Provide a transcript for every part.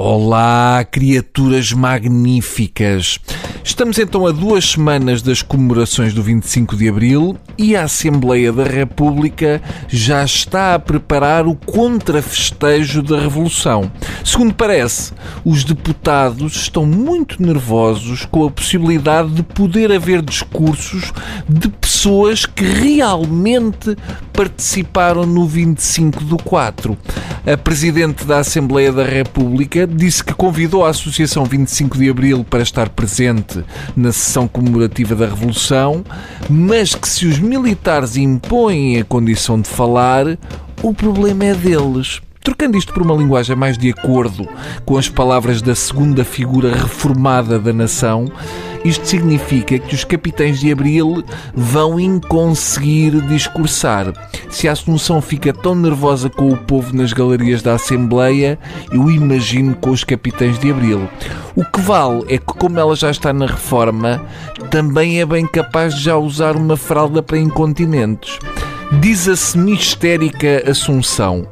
Olá, criaturas magníficas! Estamos então a duas semanas das comemorações do 25 de Abril e a Assembleia da República já está a preparar o contrafestejo da Revolução. Segundo parece, os deputados estão muito nervosos com a possibilidade de poder haver discursos de pessoas que realmente participaram no 25 do 4. A Presidente da Assembleia da República disse que convidou a Associação 25 de Abril para estar presente na sessão comemorativa da Revolução, mas que se os militares impõem a condição de falar, o problema é deles. Trocando isto por uma linguagem mais de acordo com as palavras da segunda figura reformada da nação, isto significa que os capitães de Abril vão inconseguir discursar. Se a Assunção fica tão nervosa com o povo nas galerias da Assembleia, eu imagino com os capitães de Abril. O que vale é que, como ela já está na reforma, também é bem capaz de já usar uma fralda para incontinentes. Diz a semi-histérica Assunção.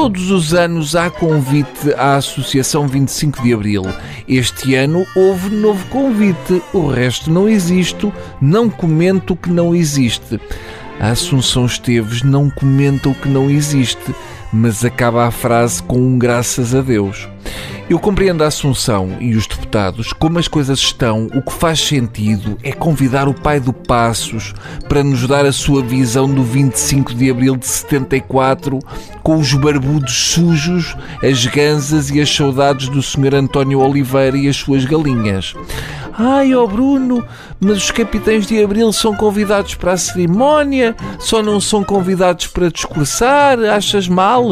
Todos os anos há convite à Associação 25 de Abril. Este ano houve novo convite, o resto não existe, não comento o que não existe. A Assunção Esteves não comenta o que não existe, mas acaba a frase com um graças a Deus. Eu compreendo a Assunção e os deputados, como as coisas estão, o que faz sentido é convidar o pai do Passos para nos dar a sua visão do 25 de abril de 74, com os barbudos sujos, as ganzas e as saudades do Sr. António Oliveira e as suas galinhas. Ai, ó oh Bruno, mas os capitães de Abril são convidados para a cerimónia, só não são convidados para discursar, achas mal?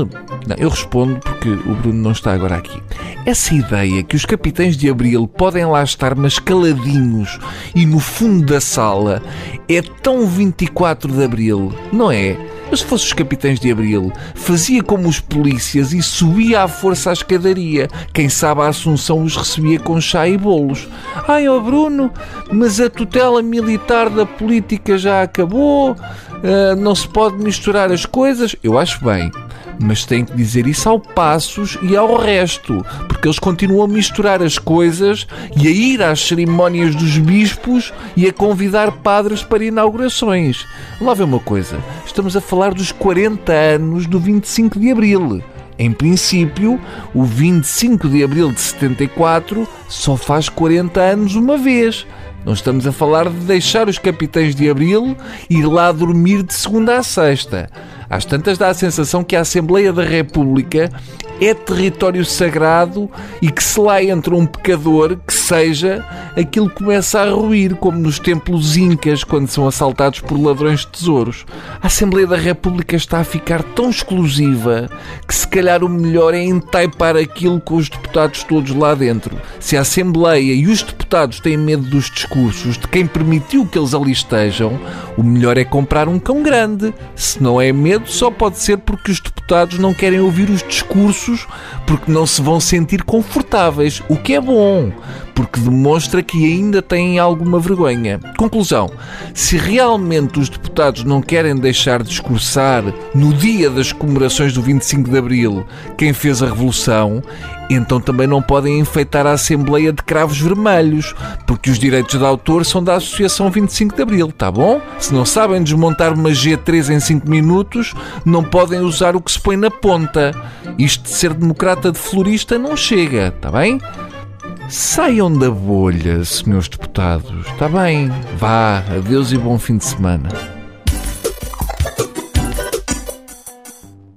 Não, eu respondo porque o Bruno não está agora aqui. Essa ideia que os capitães de Abril podem lá estar, mas caladinhos e no fundo da sala, é tão 24 de Abril, não é? Mas se fosse os capitães de Abril, fazia como os polícias e subia à força à escadaria. Quem sabe a Assunção os recebia com chá e bolos. Ai, ó oh Bruno, mas a tutela militar da política já acabou? Uh, não se pode misturar as coisas? Eu acho bem mas tem que dizer isso ao Passos e ao resto, porque eles continuam a misturar as coisas e a ir às cerimónias dos bispos e a convidar padres para inaugurações. Lá vê uma coisa, estamos a falar dos 40 anos do 25 de Abril. Em princípio, o 25 de abril de 74 só faz 40 anos uma vez. Não estamos a falar de deixar os capitães de abril ir lá dormir de segunda a sexta. Às tantas dá a sensação que a Assembleia da República é território sagrado e que se lá entra um pecador que seja, aquilo começa a ruir, como nos templos incas quando são assaltados por ladrões de tesouros. A Assembleia da República está a ficar tão exclusiva que se calhar o melhor é entaipar aquilo com os deputados todos lá dentro. Se a Assembleia e os deputados têm medo dos discursos de quem permitiu que eles ali estejam, o melhor é comprar um cão grande. Se não é medo, só pode ser porque os deputados não querem ouvir os discursos porque não se vão sentir confortáveis, o que é bom, porque demonstra que ainda têm alguma vergonha. Conclusão: se realmente os deputados não querem deixar de discursar no dia das comemorações do 25 de Abril quem fez a Revolução, então também não podem enfeitar a Assembleia de cravos vermelhos, porque os direitos de autor são da Associação 25 de Abril, tá bom? Se não sabem desmontar uma G3 em 5 minutos, não podem usar o que se põe na ponta. Isto de ser democrata de florista não chega, tá bem? Saiam da bolha, senhores deputados. Está bem. Vá, adeus e bom fim de semana.